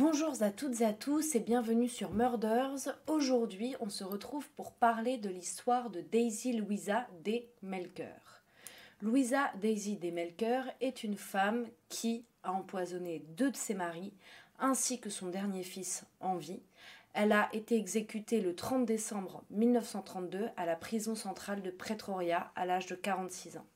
Bonjour à toutes et à tous et bienvenue sur Murders. Aujourd'hui, on se retrouve pour parler de l'histoire de Daisy Louisa des Melker. Louisa Daisy des Melker est une femme qui a empoisonné deux de ses maris ainsi que son dernier fils en vie. Elle a été exécutée le 30 décembre 1932 à la prison centrale de Pretoria à l'âge de 46 ans.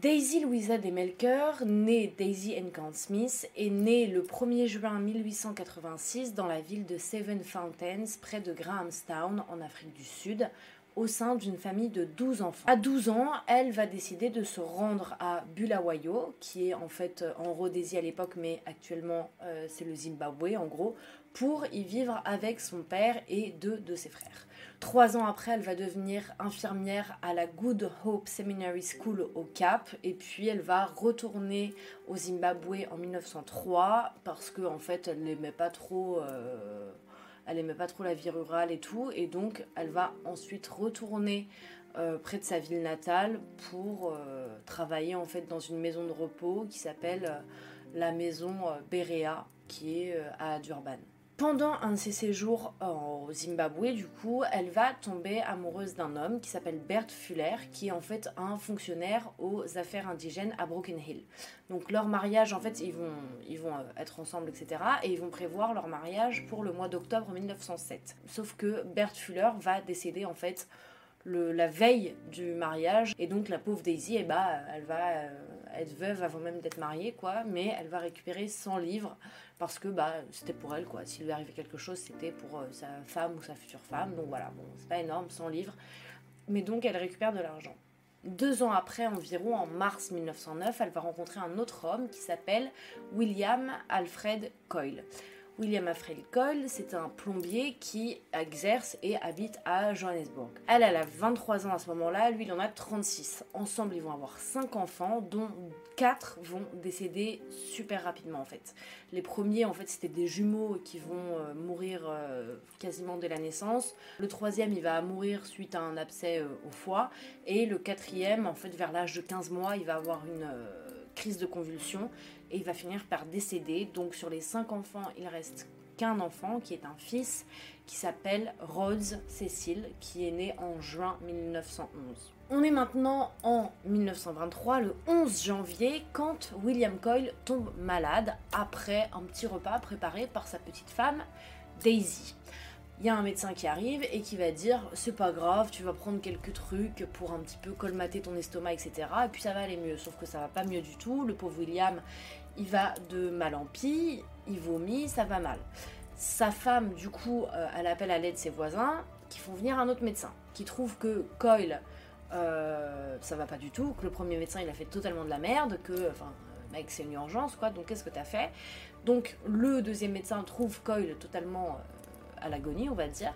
Daisy Louisa Demelker, née Daisy Encan Smith, est née le 1er juin 1886 dans la ville de Seven Fountains, près de Grahamstown, en Afrique du Sud, au sein d'une famille de 12 enfants. À 12 ans, elle va décider de se rendre à Bulawayo, qui est en fait en Rhodésie à l'époque, mais actuellement euh, c'est le Zimbabwe en gros, pour y vivre avec son père et deux de ses frères. Trois ans après, elle va devenir infirmière à la Good Hope Seminary School au Cap. Et puis, elle va retourner au Zimbabwe en 1903 parce qu'en en fait, elle n'aimait pas trop. Euh, elle pas trop la vie rurale et tout. Et donc, elle va ensuite retourner euh, près de sa ville natale pour euh, travailler en fait dans une maison de repos qui s'appelle la maison Berea, qui est à Durban. Pendant un de ses séjours au Zimbabwe, du coup, elle va tomber amoureuse d'un homme qui s'appelle Bert Fuller, qui est en fait un fonctionnaire aux affaires indigènes à Broken Hill. Donc leur mariage, en fait, ils vont, ils vont euh, être ensemble, etc. Et ils vont prévoir leur mariage pour le mois d'octobre 1907. Sauf que Bert Fuller va décéder en fait la veille du mariage. Et donc la pauvre Daisy, eh bah, elle va euh, être veuve avant même d'être mariée, quoi. Mais elle va récupérer 100 livres parce que bah, c'était pour elle, quoi. S'il lui arrivait quelque chose, c'était pour euh, sa femme ou sa future femme. Donc voilà, bon, c'est pas énorme, 100 livres. Mais donc elle récupère de l'argent. Deux ans après, environ en mars 1909, elle va rencontrer un autre homme qui s'appelle William Alfred Coyle. William Alfred Coyle, c'est un plombier qui exerce et habite à Johannesburg. Elle, elle a 23 ans à ce moment-là, lui, il en a 36. Ensemble, ils vont avoir 5 enfants, dont 4 vont décéder super rapidement en fait. Les premiers, en fait, c'était des jumeaux qui vont euh, mourir euh, quasiment dès la naissance. Le troisième, il va mourir suite à un abcès euh, au foie. Et le quatrième, en fait, vers l'âge de 15 mois, il va avoir une crise de convulsion et il va finir par décéder. Donc sur les cinq enfants, il reste qu'un enfant qui est un fils qui s'appelle Rhodes Cécile qui est né en juin 1911. On est maintenant en 1923, le 11 janvier, quand William Coyle tombe malade après un petit repas préparé par sa petite femme Daisy il y a un médecin qui arrive et qui va dire c'est pas grave, tu vas prendre quelques trucs pour un petit peu colmater ton estomac, etc. Et puis ça va aller mieux. Sauf que ça va pas mieux du tout. Le pauvre William, il va de mal en pis, il vomit, ça va mal. Sa femme, du coup, euh, elle appelle à l'aide ses voisins qui font venir un autre médecin qui trouve que Coyle, euh, ça va pas du tout, que le premier médecin il a fait totalement de la merde, que, enfin, mec, c'est une urgence quoi, donc qu'est-ce que t'as fait? Donc le deuxième médecin trouve Coyle totalement. Euh, à l'agonie, on va dire.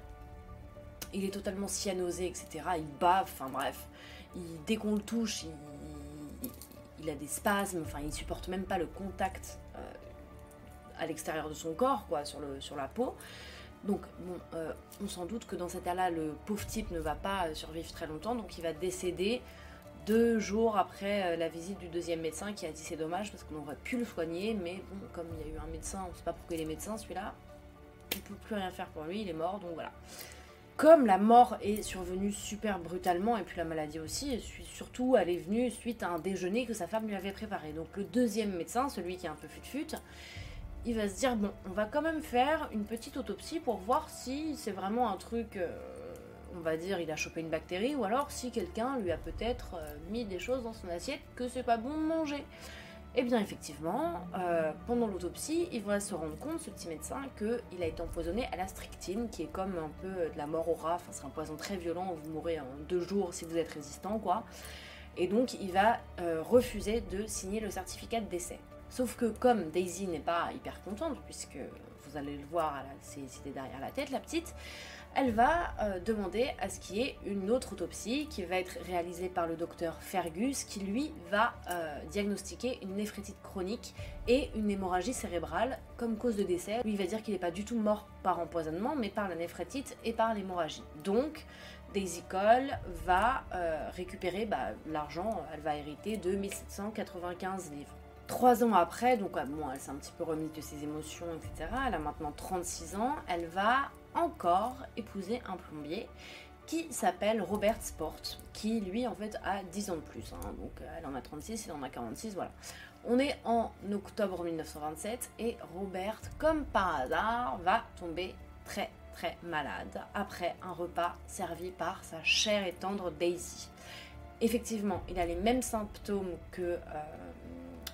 Il est totalement cyanosé, etc. Il bave, enfin bref. Dès qu'on le touche, il, a des spasmes, enfin il supporte même pas le contact euh, à l'extérieur de son corps, quoi, sur, la peau. Donc, bon, euh, on s'en doute que dans cet état-là, le pauvre type ne va pas survivre très longtemps, donc il va décéder deux jours après euh, la visite du deuxième médecin qui a dit c'est dommage parce qu'on aurait pu le soigner, mais bon, comme il y a eu un médecin, on sait pas pourquoi il est médecin celui-là, on peut plus rien faire pour lui, il est mort, donc voilà. Comme la mort est survenue super brutalement, et puis la maladie aussi, surtout elle est venue suite à un déjeuner que sa femme lui avait préparé. Donc le deuxième médecin, celui qui est un peu fut-fut, il va se dire, bon, on va quand même faire une petite autopsie pour voir si c'est vraiment un truc, euh, on va dire, il a chopé une bactérie, ou alors si quelqu'un lui a peut-être euh, mis des choses dans son assiette que c'est pas bon de manger. Eh bien effectivement, euh, pendant l'autopsie, il va se rendre compte, ce petit médecin, qu'il a été empoisonné à la stryctine, qui est comme un peu de la mort au rat, c'est un poison très violent, vous mourrez en deux jours si vous êtes résistant, quoi. Et donc il va euh, refuser de signer le certificat de décès. Sauf que comme Daisy n'est pas hyper contente, puisque vous allez le voir, c'est derrière la tête, la petite, elle va euh, demander à ce qu'il y ait une autre autopsie qui va être réalisée par le docteur Fergus qui lui va euh, diagnostiquer une néphrétite chronique et une hémorragie cérébrale comme cause de décès. Lui va dire qu'il n'est pas du tout mort par empoisonnement mais par la néphrétite et par l'hémorragie. Donc Daisy Cole va euh, récupérer bah, l'argent, elle va hériter de 1795 livres. Trois ans après, donc bon, elle s'est un petit peu remise de ses émotions, etc. Elle a maintenant 36 ans. Elle va encore épouser un plombier qui s'appelle Robert Sport, qui lui en fait a 10 ans de plus. Hein. donc elle en a 36, il en a 46, voilà. On est en octobre 1927 et Robert, comme par hasard, va tomber très très malade après un repas servi par sa chère et tendre Daisy. Effectivement, il a les mêmes symptômes que euh,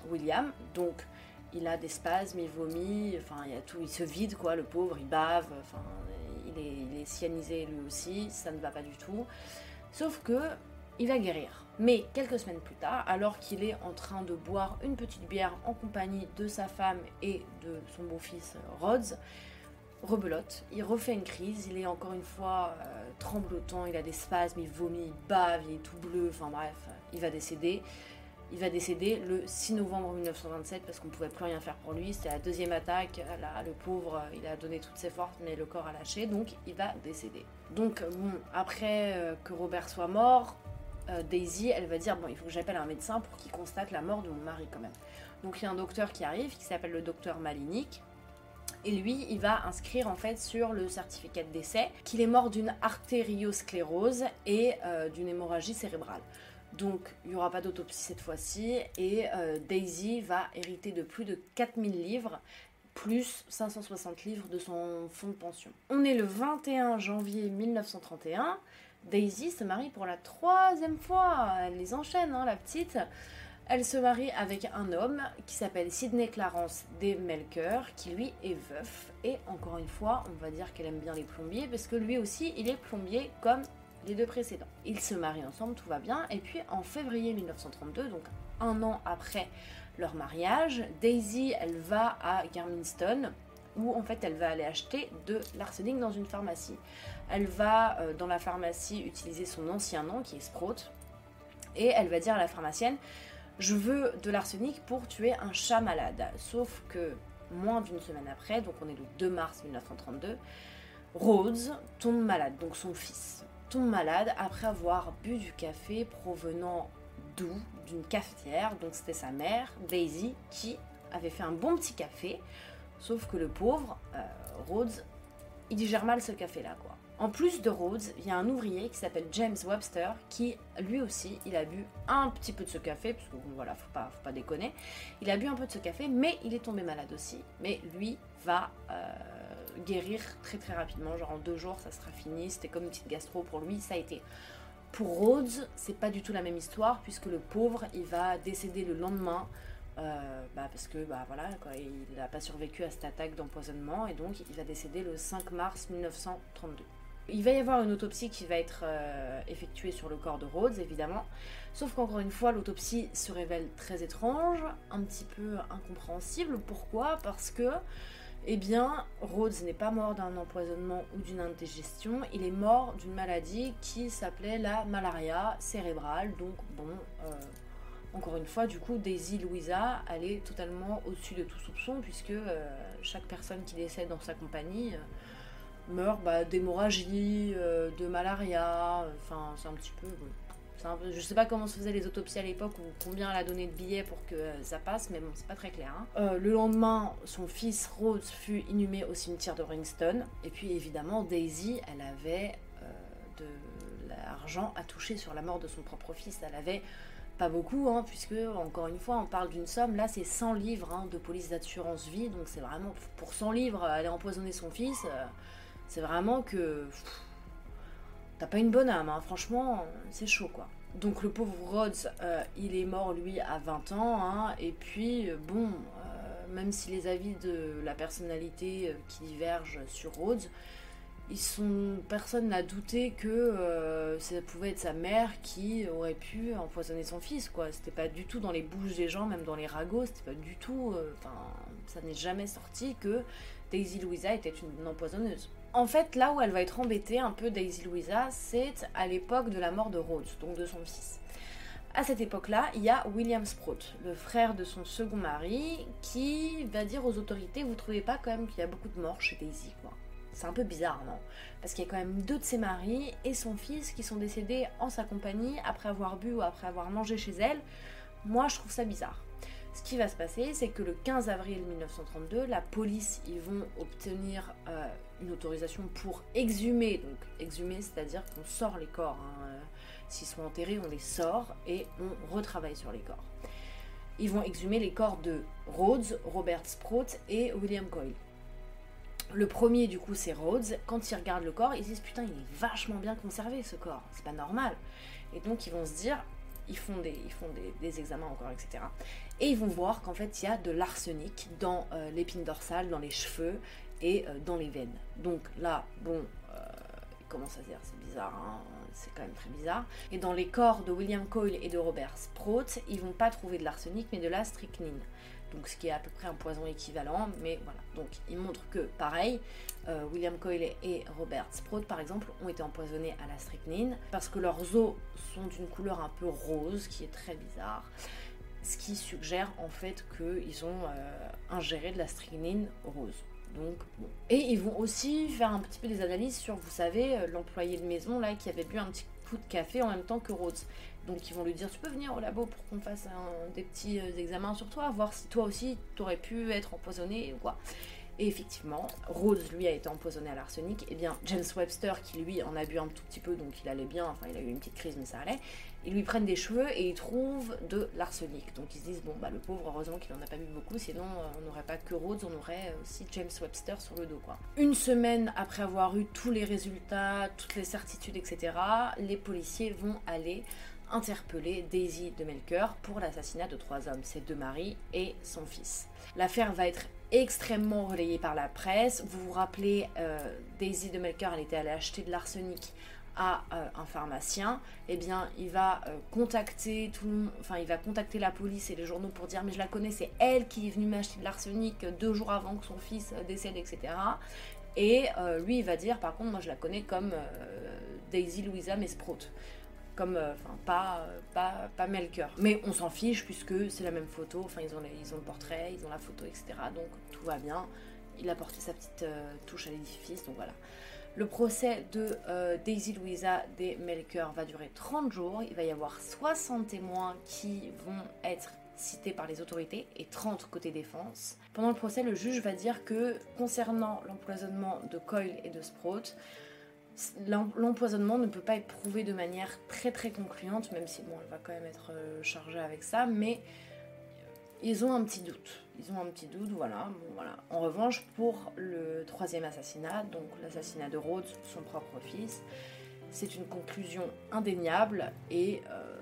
William, donc il a des spasmes, il vomit, enfin il se vide quoi, le pauvre, il bave, enfin il est, il cyanisé lui aussi, ça ne va pas du tout. Sauf que il va guérir. Mais quelques semaines plus tard, alors qu'il est en train de boire une petite bière en compagnie de sa femme et de son beau-fils Rhodes, rebelote, il refait une crise, il est encore une fois euh, tremblotant, il a des spasmes, il vomit, il bave, il est tout bleu, enfin bref, il va décéder. Il va décéder le 6 novembre 1927 parce qu'on ne pouvait plus rien faire pour lui. C'était la deuxième attaque. le pauvre, il a donné toutes ses forces, mais le corps a lâché, donc il va décéder. Donc, après euh, que Robert soit mort, euh, Daisy, elle va dire Bon, il faut que j'appelle un médecin pour qu'il constate la mort de mon mari quand même. Donc, il y a un docteur qui arrive qui s'appelle le docteur Malinik et lui, il va inscrire en fait sur le certificat de décès qu'il est mort d'une artériosclérose et euh, d'une hémorragie cérébrale. Donc il n'y aura pas d'autopsie cette fois-ci et euh, Daisy va hériter de plus de 4000 livres plus 560 livres de son fonds de pension. On est le 21 janvier 1931. Daisy se marie pour la troisième fois. Elle les enchaîne, hein, la petite. Elle se marie avec un homme qui s'appelle Sidney Clarence des Melker, qui lui est veuf. Et encore une fois, on va dire qu'elle aime bien les plombiers, parce que lui aussi, il est plombier comme les deux précédents. Ils se marient ensemble, tout va bien. Et puis en février 1932, donc un an après leur mariage, Daisy, elle va à Garminston, où en fait elle va aller acheter de l'arsenic dans une pharmacie. Elle va euh, dans la pharmacie utiliser son ancien nom qui est Sprout, et elle va dire à la pharmacienne je veux de l'arsenic pour tuer un chat malade. Sauf que moins d'une semaine après, donc on est le 2 mars 1932, Rhodes tombe malade, donc son fils tombe malade après avoir bu du café provenant d'où? D'une cafetière, donc c'était sa mère, Daisy, qui avait fait un bon petit café, sauf que le pauvre, euh, Rhodes, il digère mal ce café-là, quoi. En plus de Rhodes, il y a un ouvrier qui s'appelle James Webster qui, lui aussi, il a bu un petit peu de ce café, parce que voilà, faut pas, faut déconner. Il a bu un peu de ce café, mais il est tombé malade aussi. Mais lui va euh, guérir très très rapidement, genre en deux jours, ça sera fini. C'était comme une petite gastro pour lui, ça a été. Pour Rhodes, c'est pas du tout la même histoire, puisque le pauvre, il va décéder le lendemain. Euh, bah parce que bah voilà il n'a pas survécu à cette attaque d'empoisonnement et donc il va décéder le 5 mars 1932. Il va y avoir une autopsie qui va être euh, effectuée sur le corps de Rhodes, évidemment. Sauf qu'encore une fois, l'autopsie se révèle très étrange, un petit peu incompréhensible. Pourquoi? Parce que, eh bien, Rhodes n'est pas mort d'un empoisonnement ou d'une indigestion, il est mort d'une maladie qui s'appelait la malaria cérébrale. Donc, bon, euh, encore une fois, du coup, Daisy Louisa, elle est totalement au-dessus de tout soupçon, puisque euh, chaque personne qui décède dans sa compagnie meurt bah, d'hémorragie, euh, de malaria, enfin c'est un petit peu... Je sais pas comment se faisaient les autopsies à l'époque ou combien elle a donné de billets pour que euh, ça passe, mais bon, c'est pas très clair. Hein. Euh, le lendemain, son fils Rose fut inhumé au cimetière de Ringston. Et puis évidemment, Daisy, elle avait de l'argent à toucher sur la mort de son propre fils. Elle avait pas beaucoup, hein, puisque encore une fois, on parle d'une somme. Là, c'est 100 livres hein, de police d'assurance vie, donc c'est vraiment pour 100 livres, aller empoisonner son fils. C'est vraiment que. T'as pas une bonne âme, hein. franchement, c'est chaud quoi. Donc le pauvre Rhodes, euh, il est mort lui à 20 ans, hein. et puis bon, euh, même si les avis de la personnalité euh, qui divergent sur Rhodes, personne n'a douté que ça pouvait être sa mère qui aurait pu empoisonner son fils, quoi. C'était pas du tout dans les bouches des gens, même dans les ragots, c'était pas du tout. Enfin, ça n'est jamais sorti que Daisy Louisa était une empoisonneuse. En fait, là où elle va être embêtée un peu Daisy Louisa, c'est à l'époque de la mort de Rhodes, donc de son fils. À cette époque-là, il y a William Sprout, le frère de son second mari, qui va dire aux autorités Vous trouvez pas quand même qu'il y a beaucoup de morts chez Daisy, quoi C'est un peu bizarre, non? Parce qu'il y a quand même deux de ses maris et son fils qui sont décédés en sa compagnie après avoir bu ou après avoir mangé chez elle. Moi, je trouve ça bizarre. Ce qui va se passer, c'est que le 15 avril 1932, la police, ils vont obtenir euh, une autorisation pour exhumer. Donc, exhumer, c'est-à-dire qu'on sort les corps. Hein. S'ils sont enterrés, on les sort et on retravaille sur les corps. Ils vont exhumer les corps de Rhodes, Robert Sprout et William Coyle. Le premier, du coup, c'est Rhodes. Quand ils regardent le corps, ils disent Putain, il est vachement bien conservé ce corps, c'est pas normal. Et donc, ils vont se dire ils font des, ils font des, examens encore, etc. Et ils vont voir qu'en fait, il y a de l'arsenic dans euh, l'épine dorsale, dans les cheveux et euh, dans les veines. Donc là, bon, euh, comment ça se dire C'est bizarre, hein c'est quand même très bizarre. Et dans les corps de William Coyle et de Robert Sprout, ils vont pas trouver de l'arsenic, mais de la strychnine. Donc ce qui est à peu près un poison équivalent, mais voilà. Donc ils montrent que, pareil, euh, William Coyle et Robert Sprout, par exemple, ont été empoisonnés à la strychnine parce que leurs os sont d'une couleur un peu rose, qui est très bizarre. Ce qui suggère en fait qu'ils ont euh, ingéré de la strychnine rose. Donc, Et ils vont aussi faire un petit peu des analyses sur, vous savez, euh, l'employé de maison là qui avait bu un petit coup de café en même temps que Rhodes. Donc ils vont lui dire tu peux venir au labo pour qu'on fasse des petits euh, examens sur toi, voir si toi aussi tu aurais pu être empoisonné ou quoi. Et effectivement, Rhodes lui a été empoisonné à l'arsenic. Et eh bien James Webster qui lui en a bu un tout petit peu, donc il allait bien, enfin il a eu une petite crise mais ça allait ils lui prennent des cheveux et ils trouvent de l'arsenic. Donc ils se disent, bon, bah le pauvre, heureusement qu'il n'en a pas vu beaucoup, sinon euh, on n'aurait pas que Rhodes, on aurait aussi James Webster sur le dos, quoi. Une semaine après avoir eu tous les résultats, toutes les certitudes, etc., les policiers vont aller interpeller Daisy de Melker pour l'assassinat de trois hommes, ses deux maris et son fils. L'affaire va être extrêmement relayée par la presse. Vous vous rappelez, euh, Daisy de Melker, elle était allée acheter de l'arsenic à euh, un pharmacien, eh bien, il va euh, contacter tout le enfin, il va contacter la police et les journaux pour dire mais je la connais, c'est elle qui est venue m'acheter de l'arsenic deux jours avant que son fils décède, etc. Et lui, il va dire par contre, moi je la connais comme Daisy Louisa Mesprout comme enfin pas pas pas Melker mais on s'en fiche puisque c'est la même photo enfin ils ont ils ont le portrait ils ont la photo etc donc tout va bien il a porté sa petite touche à l'édifice donc voilà le procès de euh, Daisy Louisa des Melker va durer 30 jours. Il va y avoir 60 témoins qui vont être cités par les autorités et 30 côté défense. Pendant le procès, le juge va dire que concernant l'empoisonnement de Coyle et de Sprout, l'empoisonnement ne peut pas être prouvé de manière très très concluante, même si bon, elle va quand même être euh, chargée avec ça, mais ils ont un petit doute. Ils ont un petit doute, voilà. voilà. En revanche, pour le troisième assassinat, donc l'assassinat de Rhodes, son propre fils, c'est une conclusion indéniable et euh,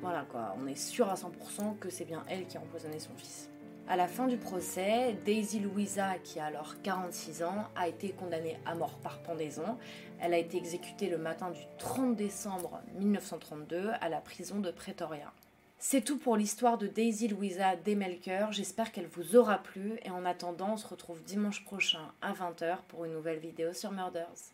voilà quoi, on est sûr à 100% que c'est bien elle qui a empoisonné son fils. À la fin du procès, Daisy Louisa, qui a alors 46 ans, a été condamnée à mort par pendaison. Elle a été exécutée le matin du 30 décembre 1932 à la prison de Pretoria. C'est tout pour l'histoire de Daisy Louisa Demelker. J'espère qu'elle vous aura plu et en attendant, on se retrouve dimanche prochain à 20h pour une nouvelle vidéo sur Murders.